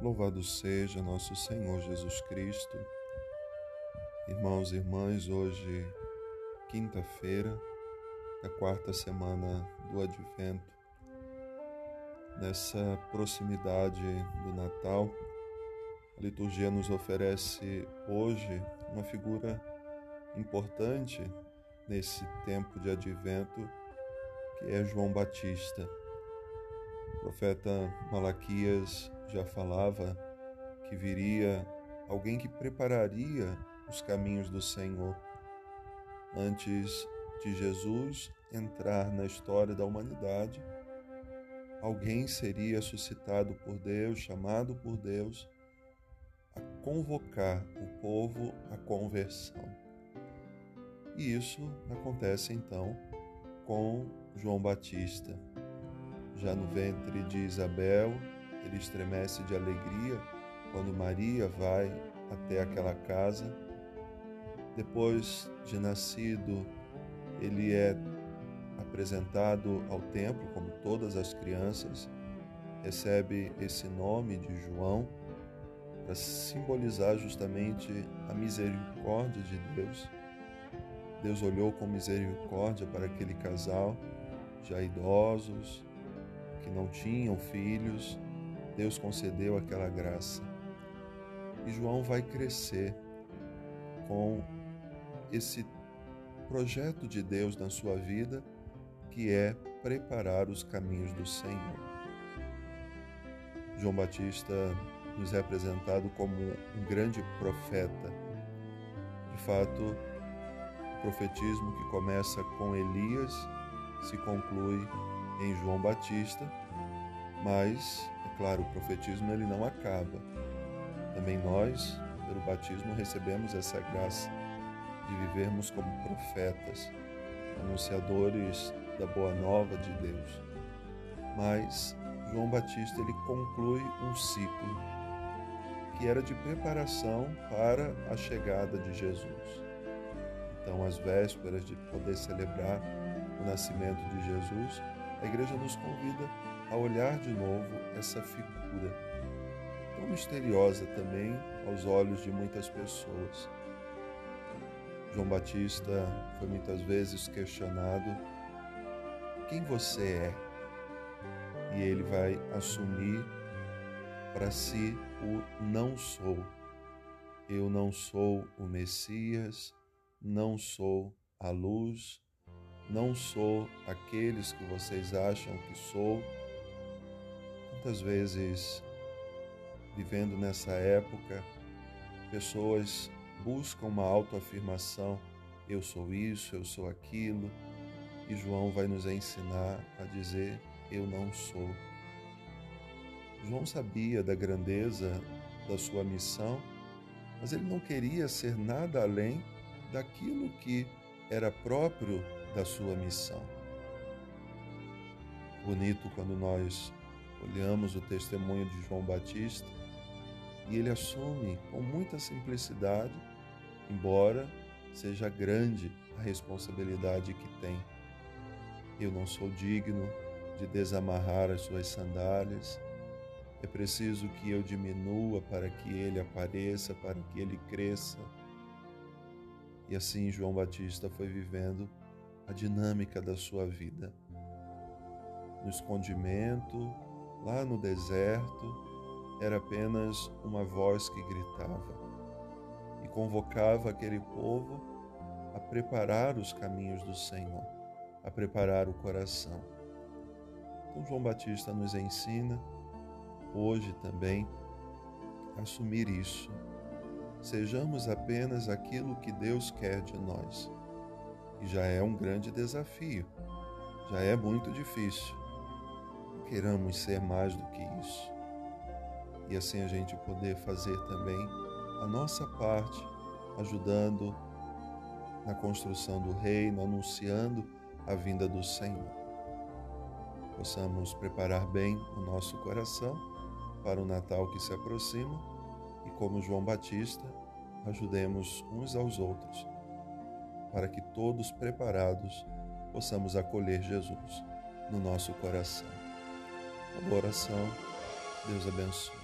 Louvado seja nosso Senhor Jesus Cristo. Irmãos e irmãs, hoje, quinta-feira da quarta semana do Advento, nessa proximidade do Natal, a liturgia nos oferece hoje uma figura importante nesse tempo de Advento, que é João Batista. O profeta Malaquias já falava que viria alguém que prepararia os caminhos do Senhor. Antes de Jesus entrar na história da humanidade, alguém seria suscitado por Deus, chamado por Deus, a convocar o povo à conversão. E isso acontece então com João Batista. Já no ventre de Isabel, ele estremece de alegria quando Maria vai até aquela casa. Depois de nascido, ele é apresentado ao templo, como todas as crianças, recebe esse nome de João para simbolizar justamente a misericórdia de Deus. Deus olhou com misericórdia para aquele casal, já idosos, que não tinham filhos, Deus concedeu aquela graça. E João vai crescer com esse projeto de Deus na sua vida, que é preparar os caminhos do Senhor. João Batista nos é apresentado como um grande profeta. De fato, o profetismo que começa com Elias se conclui em João Batista, mas Claro, o profetismo ele não acaba. Também nós, pelo batismo, recebemos essa graça de vivermos como profetas, anunciadores da boa nova de Deus. Mas João Batista ele conclui um ciclo que era de preparação para a chegada de Jesus. Então, às vésperas de poder celebrar o nascimento de Jesus, a igreja nos convida a olhar de novo essa figura tão misteriosa também aos olhos de muitas pessoas. João Batista foi muitas vezes questionado: quem você é? E ele vai assumir para si o não sou. Eu não sou o Messias, não sou a luz, não sou aqueles que vocês acham que sou Quantas vezes, vivendo nessa época, pessoas buscam uma autoafirmação: eu sou isso, eu sou aquilo, e João vai nos ensinar a dizer: eu não sou. João sabia da grandeza da sua missão, mas ele não queria ser nada além daquilo que era próprio da sua missão. Bonito quando nós olhamos o testemunho de João Batista e ele assume com muita simplicidade, embora seja grande a responsabilidade que tem. Eu não sou digno de desamarrar as suas sandálias. É preciso que eu diminua para que ele apareça, para que ele cresça. E assim João Batista foi vivendo a dinâmica da sua vida. No escondimento, lá no deserto, era apenas uma voz que gritava e convocava aquele povo a preparar os caminhos do Senhor, a preparar o coração. Então, João Batista nos ensina hoje também a assumir isso. Sejamos apenas aquilo que Deus quer de nós. E já é um grande desafio, já é muito difícil queiramos ser mais do que isso. E assim a gente poder fazer também a nossa parte, ajudando na construção do reino, anunciando a vinda do Senhor. Possamos preparar bem o nosso coração para o Natal que se aproxima e, como João Batista, ajudemos uns aos outros, para que todos preparados possamos acolher Jesus no nosso coração. Uma boa oração. Deus abençoe.